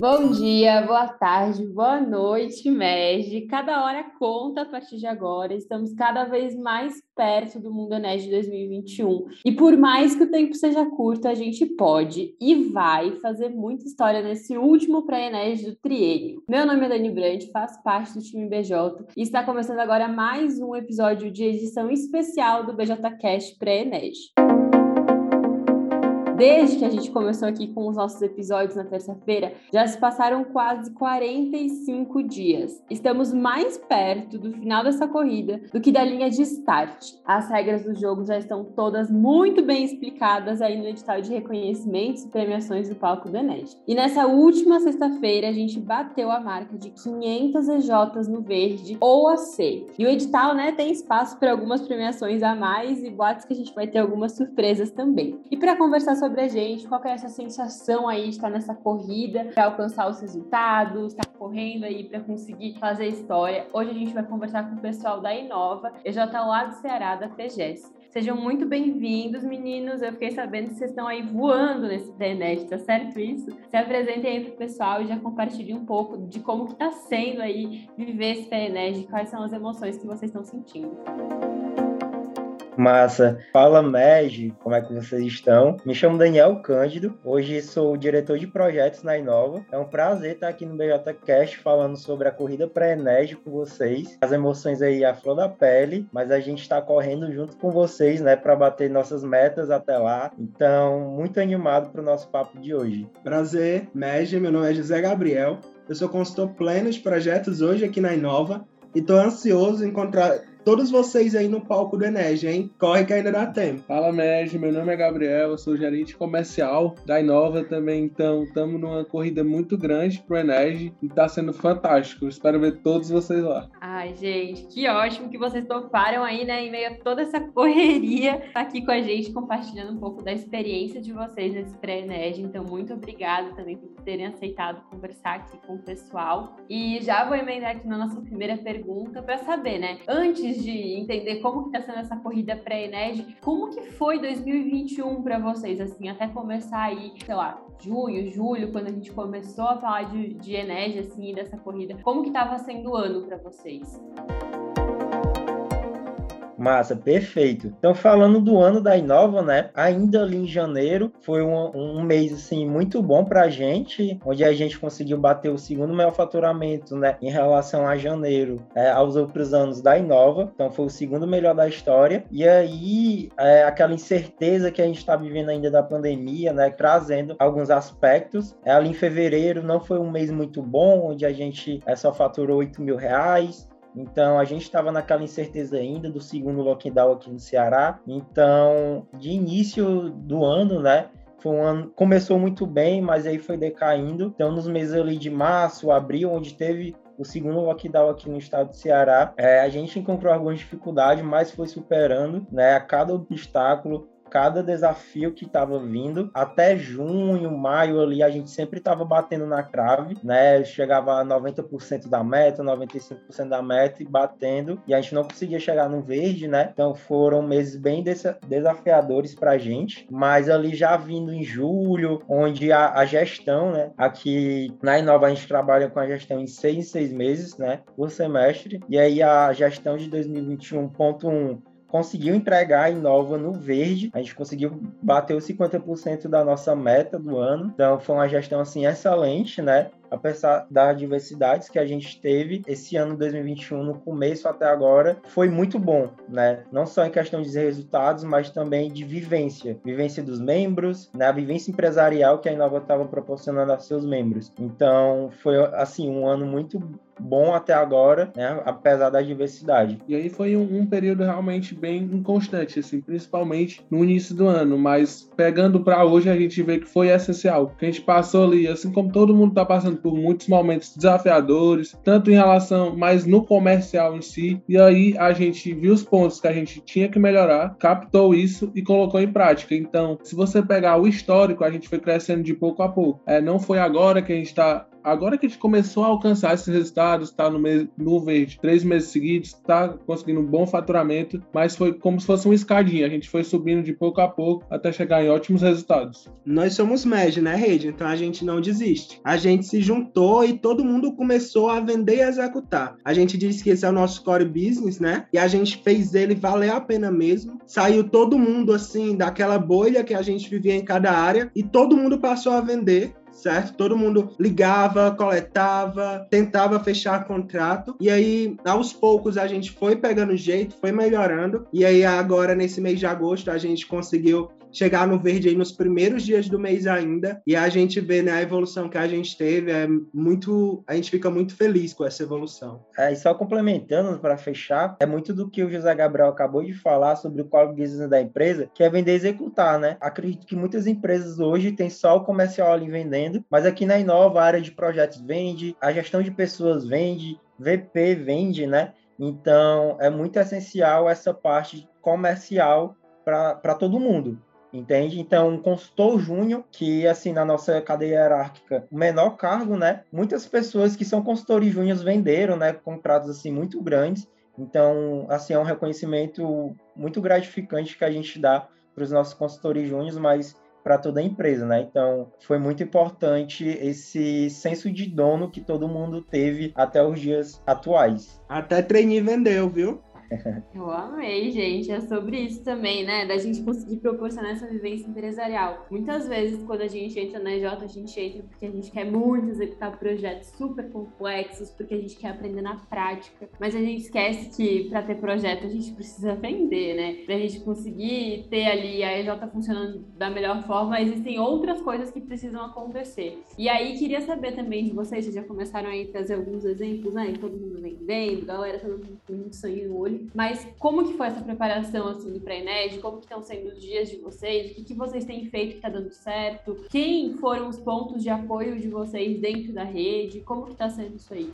Bom dia, boa tarde, boa noite, MEG. Cada hora conta a partir de agora. Estamos cada vez mais perto do Mundo Ened 2021. E por mais que o tempo seja curto, a gente pode e vai fazer muita história nesse último pré-Ened do triênio. Meu nome é Dani Brandt, faço parte do time BJ e está começando agora mais um episódio de edição especial do BJCast pré-Ened. Desde que a gente começou aqui com os nossos episódios na terça-feira, já se passaram quase 45 dias. Estamos mais perto do final dessa corrida do que da linha de start. As regras do jogo já estão todas muito bem explicadas aí no edital de reconhecimentos e premiações do palco do Enes. E nessa última sexta-feira, a gente bateu a marca de 500 EJs no verde ou a C. E o edital, né, tem espaço para algumas premiações a mais e boatos que a gente vai ter algumas surpresas também. E para conversar sobre sobre a gente, qual é essa sensação aí de estar nessa corrida para alcançar os resultados, estar correndo aí para conseguir fazer história. Hoje a gente vai conversar com o pessoal da Inova, EJ lá do Ceará, da FEGES. Sejam muito bem-vindos, meninos. Eu fiquei sabendo que vocês estão aí voando nesse internet, tá certo isso? Se apresentem aí pro pessoal e já compartilhem um pouco de como que tá sendo aí viver esse PNED, quais são as emoções que vocês estão sentindo. Massa. Fala, Meg, como é que vocês estão? Me chamo Daniel Cândido, hoje sou diretor de projetos na Inova. É um prazer estar aqui no BJCast falando sobre a corrida pré-ENERG com vocês. As emoções aí à flor da pele, mas a gente está correndo junto com vocês, né, para bater nossas metas até lá. Então, muito animado para o nosso papo de hoje. Prazer, Meg, meu nome é José Gabriel. Eu sou consultor pleno de projetos hoje aqui na Inova e estou ansioso em encontrar todos vocês aí no palco do Enege, hein? Corre que ainda dá tempo. Fala, Meg, meu nome é Gabriel, eu sou gerente comercial da Inova também, então estamos numa corrida muito grande pro Enege e tá sendo fantástico. espero ver todos vocês lá. Ai, gente, que ótimo que vocês toparam aí, né, em meio a toda essa correria, tá aqui com a gente compartilhando um pouco da experiência de vocês nesse pré-Enege. Então, muito obrigada também por terem aceitado conversar aqui com o pessoal. E já vou emendar aqui na nossa primeira pergunta para saber, né, antes antes de entender como que tá sendo essa corrida pré-Ened, como que foi 2021 para vocês, assim, até começar aí, sei lá, junho, julho, quando a gente começou a falar de, de Ened, assim, dessa corrida, como que tava sendo o ano para vocês? Massa, perfeito. Então, falando do ano da Inova, né? Ainda ali em janeiro, foi um, um mês, assim, muito bom pra gente, onde a gente conseguiu bater o segundo maior faturamento, né? Em relação a janeiro, é, aos outros anos da Inova. Então, foi o segundo melhor da história. E aí, é, aquela incerteza que a gente está vivendo ainda da pandemia, né? Trazendo alguns aspectos. É, ali em fevereiro não foi um mês muito bom, onde a gente é, só faturou 8 mil reais. Então a gente estava naquela incerteza ainda do segundo lockdown aqui no Ceará. Então, de início do ano, né? Foi um ano, começou muito bem, mas aí foi decaindo. Então, nos meses ali de março, abril, onde teve o segundo lockdown aqui no estado do Ceará, é, a gente encontrou algumas dificuldades, mas foi superando, né? A cada obstáculo cada desafio que estava vindo. Até junho, maio ali, a gente sempre estava batendo na trave, né? Chegava a 90% da meta, 95% da meta e batendo, e a gente não conseguia chegar no verde, né? Então foram meses bem desafiadores para a gente, mas ali já vindo em julho, onde a, a, gestão, né? Aqui na Inova a gente trabalha com a gestão em seis seis meses, né? Por semestre, e aí a gestão de 2021.1 conseguiu entregar a Inova no verde. A gente conseguiu bater os 50% da nossa meta do ano. Então foi uma gestão assim excelente, né? Apesar das diversidades que a gente teve esse ano 2021 no começo até agora, foi muito bom, né? Não só em questão de resultados, mas também de vivência, vivência dos membros, né? A vivência empresarial que a Inova estava proporcionando aos seus membros. Então, foi assim um ano muito bom até agora, né? apesar da diversidade. E aí foi um, um, período realmente bem inconstante, assim, principalmente no início do ano, mas pegando para hoje a gente vê que foi essencial, que a gente passou ali, assim como todo mundo está passando por muitos momentos desafiadores, tanto em relação, mas no comercial em si. E aí a gente viu os pontos que a gente tinha que melhorar, captou isso e colocou em prática. Então, se você pegar o histórico, a gente foi crescendo de pouco a pouco. É, não foi agora que a gente está agora que a gente começou a alcançar esses resultados, está no, mês, no verde três meses seguidos, está conseguindo um bom faturamento, mas foi como se fosse uma escadinha. A gente foi subindo de pouco a pouco até chegar em ótimos resultados. Nós somos MED, né, Rede? Então a gente não desiste. A gente se juntou e todo mundo começou a vender e executar. A gente disse que esse é o nosso core business, né? E a gente fez ele valer a pena mesmo. Saiu todo mundo assim daquela bolha que a gente vivia em cada área e todo mundo passou a vender certo? Todo mundo ligava, coletava, tentava fechar contrato. E aí, aos poucos, a gente foi pegando jeito, foi melhorando. E aí, agora, nesse mês de agosto, a gente conseguiu chegar no verde aí nos primeiros dias do mês ainda, e a gente vê né, a evolução que a gente teve, é muito, a gente fica muito feliz com essa evolução. É, e só complementando para fechar, é muito do que o José Gabriel acabou de falar sobre o core business da empresa, que é vender e executar, né? Acredito que muitas empresas hoje têm só o comercial ali vendendo, mas aqui na Inova a área de projetos vende, a gestão de pessoas vende, VP vende, né? Então, é muito essencial essa parte comercial para todo mundo entende? Então, um consultor júnior, que assim, na nossa cadeia hierárquica, o menor cargo, né? Muitas pessoas que são consultores júniores venderam, né? Contratos, assim, muito grandes. Então, assim, é um reconhecimento muito gratificante que a gente dá para os nossos consultores júniores, mas para toda a empresa, né? Então, foi muito importante esse senso de dono que todo mundo teve até os dias atuais. Até trainee vendeu, viu? Eu amei, gente. É sobre isso também, né? Da gente conseguir proporcionar essa vivência empresarial. Muitas vezes, quando a gente entra na EJ, a gente entra porque a gente quer muito executar projetos super complexos, porque a gente quer aprender na prática. Mas a gente esquece que para ter projeto a gente precisa vender, né? Pra gente conseguir ter ali a EJ funcionando da melhor forma, existem outras coisas que precisam acontecer. E aí, queria saber também de vocês, vocês já começaram a trazer alguns exemplos, né? Todo mundo vendendo, galera, todo mundo com muito sangue no olho. Mas como que foi essa preparação assim para a Ened? Como que estão sendo os dias de vocês? O que, que vocês têm feito que está dando certo? Quem foram os pontos de apoio de vocês dentro da rede? Como que está sendo isso aí?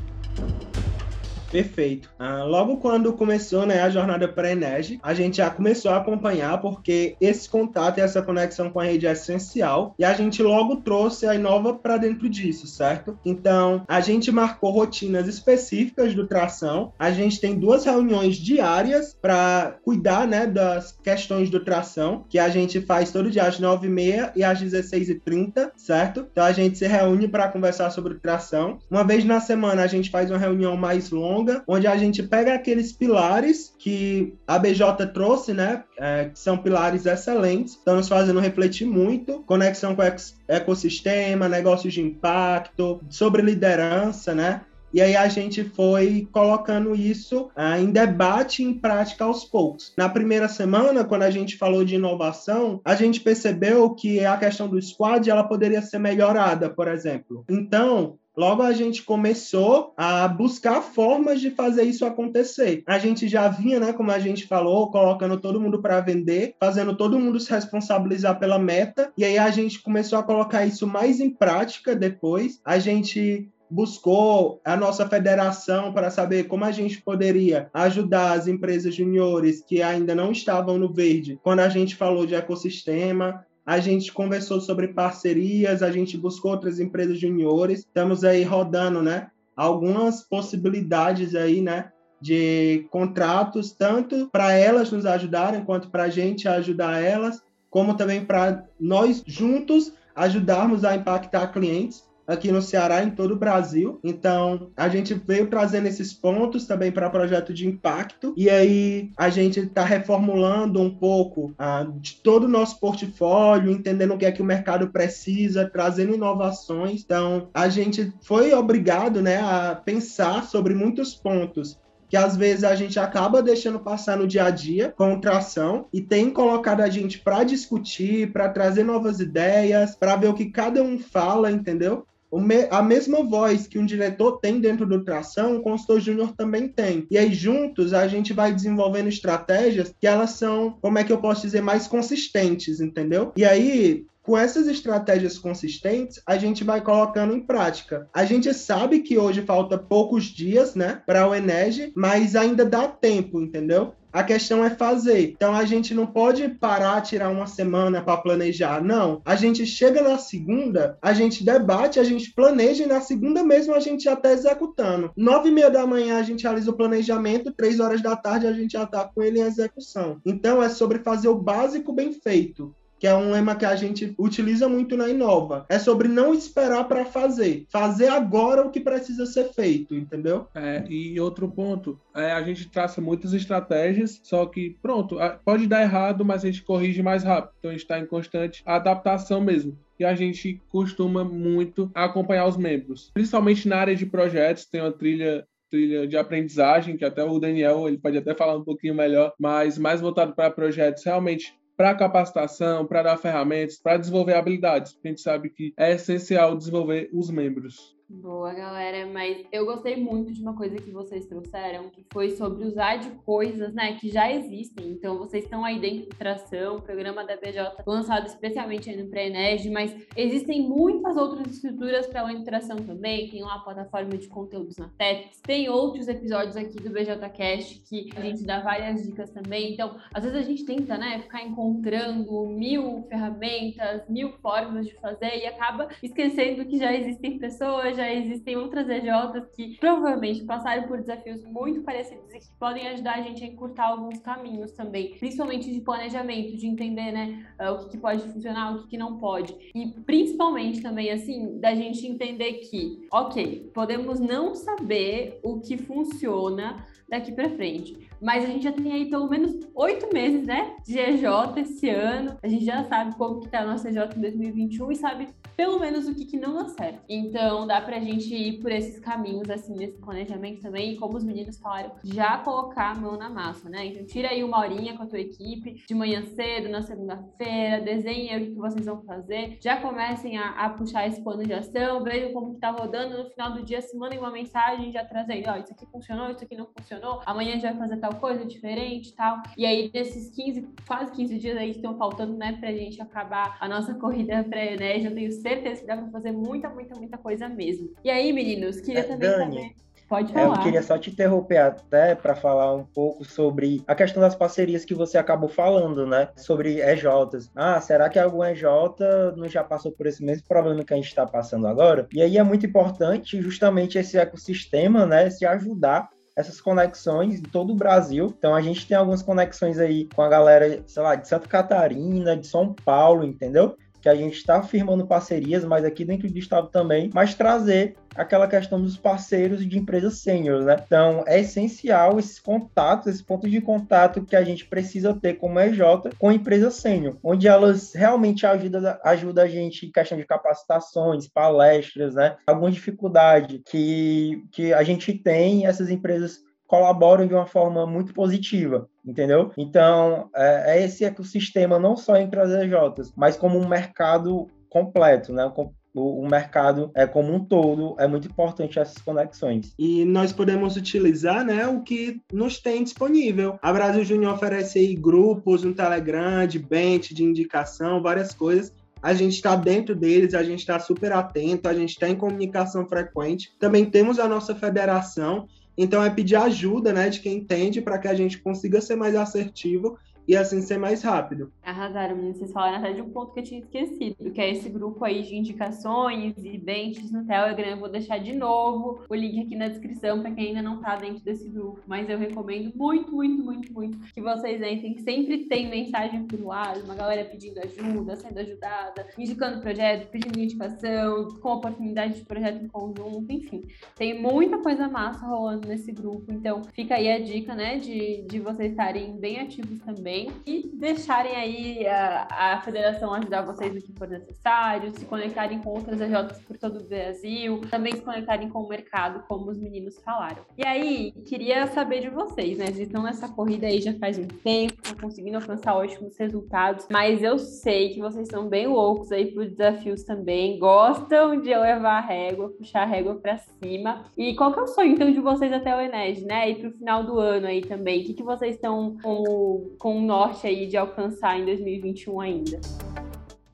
Perfeito. Ah, logo quando começou né, a jornada para a Enege, a gente já começou a acompanhar porque esse contato e essa conexão com a rede é essencial e a gente logo trouxe a Inova para dentro disso, certo? Então, a gente marcou rotinas específicas do tração. A gente tem duas reuniões diárias para cuidar né, das questões do tração, que a gente faz todo dia às 9h30 e às 16h30, certo? Então, a gente se reúne para conversar sobre tração. Uma vez na semana, a gente faz uma reunião mais longa longa, onde a gente pega aqueles pilares que a BJ trouxe, né? É, que são pilares excelentes, estão nos fazendo refletir muito, conexão com ecossistema, negócios de impacto, sobre liderança, né? E aí a gente foi colocando isso ah, em debate em prática aos poucos. Na primeira semana, quando a gente falou de inovação, a gente percebeu que a questão do squad ela poderia ser melhorada, por exemplo. Então, Logo, a gente começou a buscar formas de fazer isso acontecer. A gente já vinha, né, como a gente falou, colocando todo mundo para vender, fazendo todo mundo se responsabilizar pela meta, e aí a gente começou a colocar isso mais em prática depois. A gente buscou a nossa federação para saber como a gente poderia ajudar as empresas juniores que ainda não estavam no verde. Quando a gente falou de ecossistema, a gente conversou sobre parcerias, a gente buscou outras empresas juniores, estamos aí rodando, né? Algumas possibilidades aí, né? De contratos, tanto para elas nos ajudarem, quanto para a gente ajudar elas, como também para nós juntos ajudarmos a impactar clientes aqui no Ceará, em todo o Brasil. Então, a gente veio trazendo esses pontos também para projeto de impacto. E aí, a gente está reformulando um pouco ah, de todo o nosso portfólio, entendendo o que é que o mercado precisa, trazendo inovações. Então, a gente foi obrigado né, a pensar sobre muitos pontos que às vezes a gente acaba deixando passar no dia a dia com tração e tem colocado a gente para discutir, para trazer novas ideias, para ver o que cada um fala, entendeu? A mesma voz que um diretor tem dentro do Tração, o consultor júnior também tem. E aí, juntos, a gente vai desenvolvendo estratégias que elas são, como é que eu posso dizer, mais consistentes, entendeu? E aí, com essas estratégias consistentes, a gente vai colocando em prática. A gente sabe que hoje falta poucos dias, né, para o Enege, mas ainda dá tempo, entendeu? A questão é fazer. Então a gente não pode parar, tirar uma semana para planejar. Não. A gente chega na segunda, a gente debate, a gente planeja e na segunda mesmo a gente já está executando. Nove e meia da manhã a gente realiza o planejamento, três horas da tarde a gente já está com ele em execução. Então é sobre fazer o básico bem feito que é um lema que a gente utiliza muito na Inova. É sobre não esperar para fazer, fazer agora o que precisa ser feito, entendeu? É, e outro ponto, é, a gente traça muitas estratégias, só que, pronto, pode dar errado, mas a gente corrige mais rápido. Então a gente está em constante adaptação mesmo e a gente costuma muito acompanhar os membros. Principalmente na área de projetos, tem uma trilha trilha de aprendizagem, que até o Daniel ele pode até falar um pouquinho melhor, mas mais voltado para projetos realmente para capacitação, para dar ferramentas, para desenvolver habilidades. A gente sabe que é essencial desenvolver os membros. Boa, galera, mas eu gostei muito de uma coisa que vocês trouxeram, que foi sobre usar de coisas, né, que já existem. Então, vocês estão aí dentro de tração, programa da BJ lançado especialmente aí no Preenerg, mas existem muitas outras estruturas para além de tração também. Tem lá a plataforma de conteúdos na TEPS, tem outros episódios aqui do BJCast que a gente dá várias dicas também. Então, às vezes a gente tenta, né, ficar encontrando mil ferramentas, mil formas de fazer e acaba esquecendo que já existem pessoas já existem outras EJs que provavelmente passaram por desafios muito parecidos e que podem ajudar a gente a encurtar alguns caminhos também, principalmente de planejamento, de entender, né, uh, o que, pode funcionar, o que não pode. E principalmente também, assim, da gente entender que, ok, podemos não saber o que funciona daqui para frente, mas a gente já tem aí pelo menos oito meses, né, de EJ esse ano. A gente já sabe como que tá a nossa EJ em 2021 e sabe pelo menos o que, que não dá certo. Então dá pra gente ir por esses caminhos, assim, nesse planejamento também, e como os meninos falaram, já colocar a mão na massa, né? Então tira aí uma horinha com a tua equipe, de manhã cedo, na segunda-feira, desenha o que vocês vão fazer, já comecem a, a, puxar esse plano de ação, vejam como que tá rodando, no final do dia se mandem uma mensagem já trazendo, ó, oh, isso aqui funcionou, isso aqui não funcionou, amanhã a gente vai fazer tal coisa diferente tal. E aí, nesses 15, quase 15 dias aí que estão faltando, né, pra gente acabar a nossa corrida pré-ENERG, eu tenho certeza que dá pra fazer muita, muita, muita coisa mesmo. E aí, meninos, queria é, também Dani, saber. Pode falar. É, eu queria só te interromper até para falar um pouco sobre a questão das parcerias que você acabou falando, né? Sobre EJs. Ah, será que algum EJ não já passou por esse mesmo problema que a gente está passando agora? E aí é muito importante justamente esse ecossistema, né? Se ajudar essas conexões em todo o Brasil. Então a gente tem algumas conexões aí com a galera, sei lá, de Santa Catarina, de São Paulo, entendeu? Que a gente está firmando parcerias, mas aqui dentro do estado também, mas trazer aquela questão dos parceiros de empresas sênior, né? Então, é essencial esses contatos, esse ponto de contato que a gente precisa ter como EJ com empresas sênior, onde elas realmente ajudam ajuda a gente em questão de capacitações, palestras, né? Alguma dificuldade que, que a gente tem, essas empresas colaboram de uma forma muito positiva, entendeu? Então, é, é esse ecossistema não só entre as EJs, mas como um mercado completo, né? o, mercado é como um todo, é muito importante essas conexões. E nós podemos utilizar né, o que nos tem disponível. A Brasil Júnior oferece aí grupos no Telegram, de bench, de indicação, várias coisas. A gente está dentro deles, a gente está super atento, a gente está em comunicação frequente. Também temos a nossa federação, então é pedir ajuda, né, de quem entende para que a gente consiga ser mais assertivo e assim ser mais rápido. Arrasaram, Vocês falaram até de um ponto que eu tinha esquecido, que é esse grupo aí de indicações e benches no Telegram. Eu vou deixar de novo o link aqui na descrição para quem ainda não tá dentro desse grupo. Mas eu recomendo muito, muito, muito, muito que vocês entrem. Sempre tem mensagem por lá, uma galera pedindo ajuda, sendo ajudada, indicando projeto, pedindo indicação, com oportunidade de projeto em conjunto, enfim. Tem muita coisa massa rolando nesse grupo. Então fica aí a dica, né, de, de vocês estarem bem ativos também também e deixarem aí a, a federação ajudar vocês no que for necessário, se conectarem com outras EJs por todo o Brasil, também se conectarem com o mercado, como os meninos falaram. E aí, queria saber de vocês, né? Vocês estão nessa corrida aí já faz um tempo, estão conseguindo alcançar ótimos resultados, mas eu sei que vocês são bem loucos aí por desafios também, gostam de levar a régua, puxar a régua para cima. E qual que é o sonho, então, de vocês até o Ened, né? E pro final do ano aí também, o que, que vocês estão com, com norte aí de alcançar em 2021 ainda?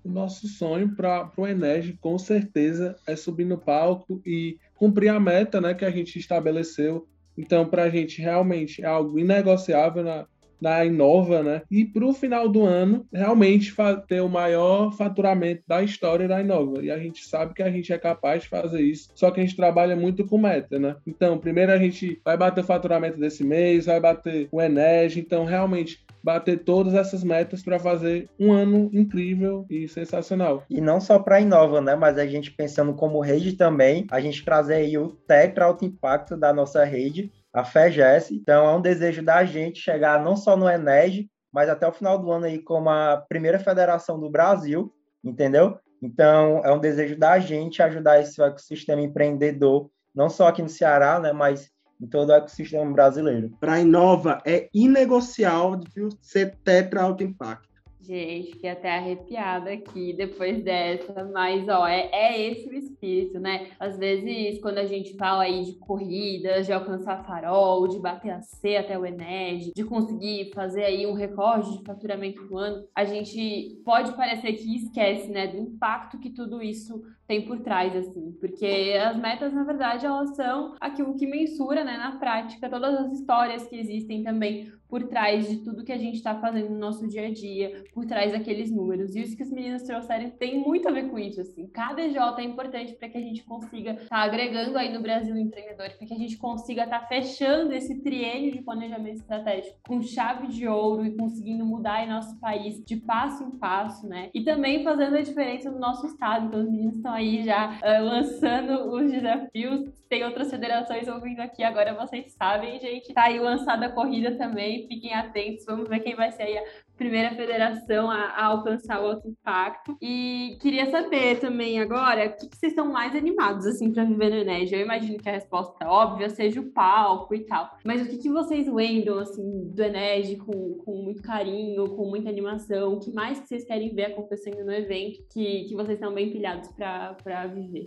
o nosso sonho para o Enege, com certeza, é subir no palco e cumprir a meta né, que a gente estabeleceu. Então, para a gente realmente é algo inegociável na, na Inova, né? E para o final do ano, realmente ter o maior faturamento da história da Inova. E a gente sabe que a gente é capaz de fazer isso, só que a gente trabalha muito com meta, né? Então, primeiro a gente vai bater o faturamento desse mês, vai bater o Enege, então realmente bater todas essas metas para fazer um ano incrível e sensacional. E não só para a Inova, né? Mas a gente pensando como rede também, a gente trazer aí o Tetra Alto Impacto da nossa rede a FEGES. Então, é um desejo da gente chegar não só no Eneg, mas até o final do ano aí como a primeira federação do Brasil, entendeu? Então, é um desejo da gente ajudar esse ecossistema empreendedor, não só aqui no Ceará, né, mas em todo o ecossistema brasileiro. Para a Inova, é inegociável ser tetra alto impacto. Gente, fiquei até arrepiada aqui depois dessa, mas ó, é, é esse o espírito, né? Às vezes, quando a gente fala aí de corridas, de alcançar farol, de bater a C até o Ened, de conseguir fazer aí um recorde de faturamento do ano, a gente pode parecer que esquece, né, do impacto que tudo isso tem por trás, assim, porque as metas, na verdade, elas são aquilo que mensura, né, na prática, todas as histórias que existem também por trás de tudo que a gente está fazendo no nosso dia a dia, por trás daqueles números. E isso que os meninos trouxeram tem muito a ver com isso, assim. Cada EJ é importante para que a gente consiga estar tá agregando aí no Brasil empreendedor, para que a gente consiga estar tá fechando esse triênio de planejamento estratégico com chave de ouro e conseguindo mudar aí nosso país de passo em passo, né? E também fazendo a diferença no nosso estado. Então, os meninos estão aí já uh, lançando os desafios. Tem outras federações ouvindo aqui agora, vocês sabem, gente. Tá aí lançada a corrida também fiquem atentos, vamos ver quem vai ser aí a primeira federação a, a alcançar o alto impacto. E queria saber também agora, o que, que vocês estão mais animados, assim, para viver no Ened? Eu imagino que a resposta óbvia seja o palco e tal, mas o que, que vocês lembram, assim, do Ened com, com muito carinho, com muita animação? O que mais que vocês querem ver acontecendo no evento que, que vocês estão bem pilhados para viver?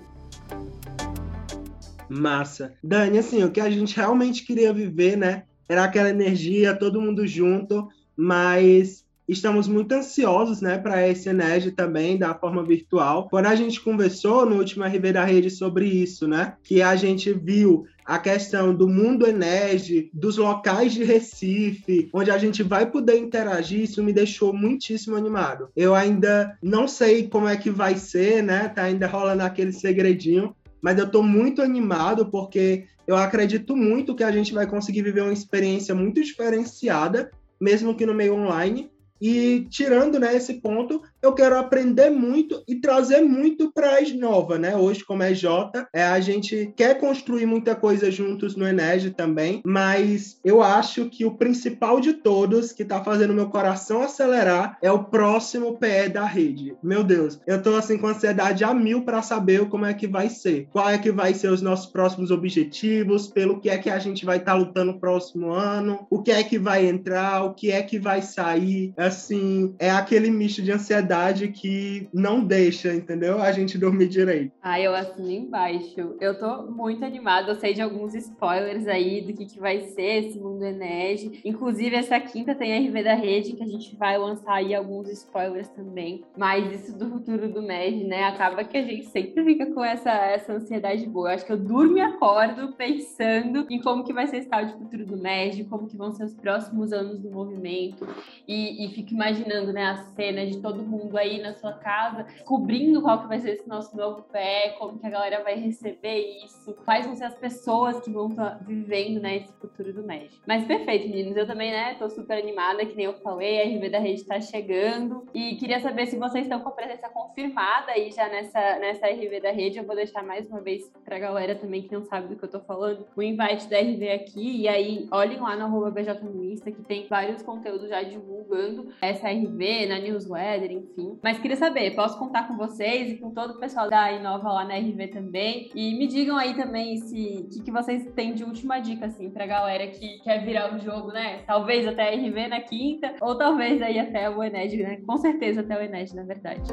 Massa. Dani, assim, o que a gente realmente queria viver, né, era aquela energia, todo mundo junto, mas estamos muito ansiosos, né, para esse Ened também da forma virtual. Quando a gente conversou no último RV da rede sobre isso, né, que a gente viu a questão do mundo Ened, dos locais de Recife, onde a gente vai poder interagir, isso me deixou muitíssimo animado. Eu ainda não sei como é que vai ser, né, tá ainda rolando aquele segredinho, mas eu estou muito animado porque eu acredito muito que a gente vai conseguir viver uma experiência muito diferenciada, mesmo que no meio online, e tirando né, esse ponto, eu quero aprender muito e trazer muito para a Nova, né? Hoje, como é J, é, a gente quer construir muita coisa juntos no Enege também, mas eu acho que o principal de todos, que está fazendo meu coração acelerar, é o próximo PE da rede. Meu Deus, eu estou assim com ansiedade a mil para saber como é que vai ser. Qual é que vai ser os nossos próximos objetivos, pelo que é que a gente vai estar tá lutando no próximo ano, o que é que vai entrar, o que é que vai sair. Assim, é aquele misto de ansiedade que não deixa, entendeu? A gente dormir direito. Ah, eu assino embaixo. Eu tô muito animada. Eu sei de alguns spoilers aí do que, que vai ser esse mundo Enege. Inclusive, essa quinta tem a RV da rede, que a gente vai lançar aí alguns spoilers também. Mas isso do futuro do MED, né? Acaba que a gente sempre fica com essa, essa ansiedade boa. Eu acho que eu durmo e acordo pensando em como que vai ser esse tal de futuro do MED, como que vão ser os próximos anos do movimento. E, e fico imaginando, né, a cena de todo mundo mundo aí na sua casa, cobrindo qual que vai ser esse nosso novo pé, como que a galera vai receber isso, quais vão ser as pessoas que vão estar tá vivendo, né, esse futuro do MED. Mas perfeito, meninos, eu também, né, tô super animada, que nem eu falei, a RV da Rede tá chegando e queria saber se vocês estão com a presença confirmada aí já nessa, nessa RV da Rede, eu vou deixar mais uma vez pra galera também que não sabe do que eu tô falando, o invite da RV aqui, e aí olhem lá no arroba BJ Insta, que tem vários conteúdos já divulgando essa RV, na newsletter, enfim, enfim. Mas queria saber, posso contar com vocês e com todo o pessoal da Inova lá na RV também. E me digam aí também se o que, que vocês têm de última dica, assim, pra galera que quer virar o jogo, né? Talvez até a RV na quinta, ou talvez aí até o Ened, né? Com certeza até o Ened, na verdade.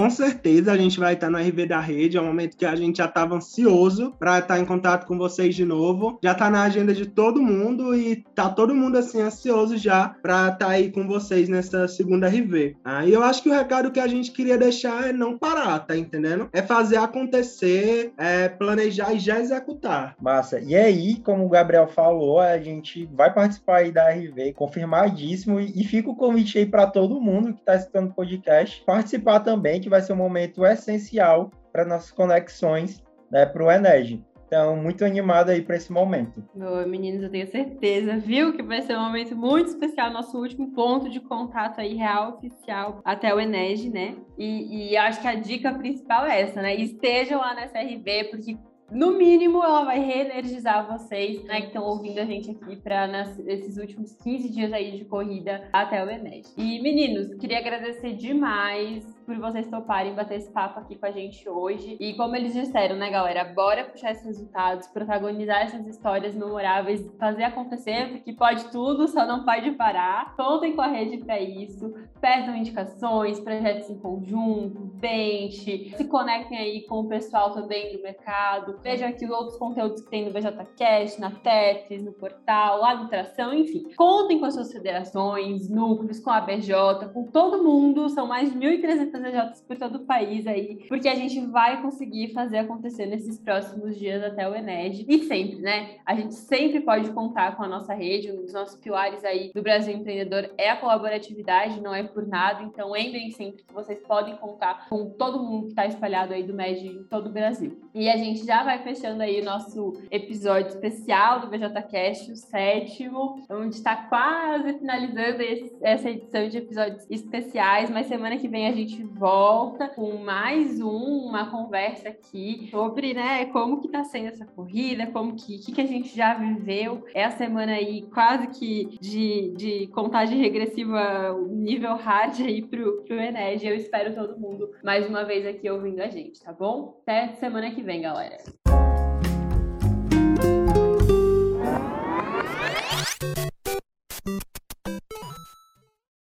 Com certeza a gente vai estar no RV da rede, é um momento que a gente já estava ansioso para estar em contato com vocês de novo. Já está na agenda de todo mundo e tá todo mundo assim ansioso já para estar aí com vocês nessa segunda RV. Aí ah, eu acho que o recado que a gente queria deixar é não parar, tá entendendo? É fazer acontecer, é planejar e já executar. Massa. E aí, como o Gabriel falou, a gente vai participar aí da RV, confirmadíssimo, e, e fica o convite aí para todo mundo que está escutando o podcast participar também, que vai ser um momento essencial para nossas conexões né, para o Enege. Então, muito animado aí para esse momento. Boa, meninos, eu tenho certeza, viu, que vai ser um momento muito especial, nosso último ponto de contato aí, real, oficial, até o Enege, né? E, e acho que a dica principal é essa, né? Estejam lá nessa RV, porque no mínimo, ela vai reenergizar vocês, né, que estão ouvindo a gente aqui para nesses últimos 15 dias aí de corrida até o Enes. E meninos, queria agradecer demais por vocês toparem bater esse papo aqui com a gente hoje. E como eles disseram, né, galera, bora puxar esses resultados, protagonizar essas histórias memoráveis, fazer acontecer, porque pode tudo, só não pode parar. Contem com a rede para isso, peçam indicações, projetos em conjunto, bench, se conectem aí com o pessoal também do mercado, vejam aqui os outros conteúdos que tem no BJCast, na Tetris, no portal, lá no Tração, enfim. Contem com as suas federações, núcleos, com a BJ, com todo mundo, são mais de 1.300 CNPJs por todo o país aí, porque a gente vai conseguir fazer acontecer nesses próximos dias até o Ened. E sempre, né? A gente sempre pode contar com a nossa rede, um dos nossos pilares aí do Brasil Empreendedor é a colaboratividade, não é por nada. Então, lembrem sempre que vocês podem contar com todo mundo que está espalhado aí do MED em todo o Brasil. E a gente já vai fechando aí o nosso episódio especial do BJCast, o sétimo, onde está quase finalizando esse, essa edição de episódios especiais, mas semana que vem a gente volta com mais um, uma conversa aqui sobre, né, como que tá sendo essa corrida, como que, que, que a gente já viveu. É a semana aí quase que de, de contagem regressiva nível hard aí pro, pro Ened. Eu espero todo mundo mais uma vez aqui ouvindo a gente, tá bom? Até semana que vem, galera.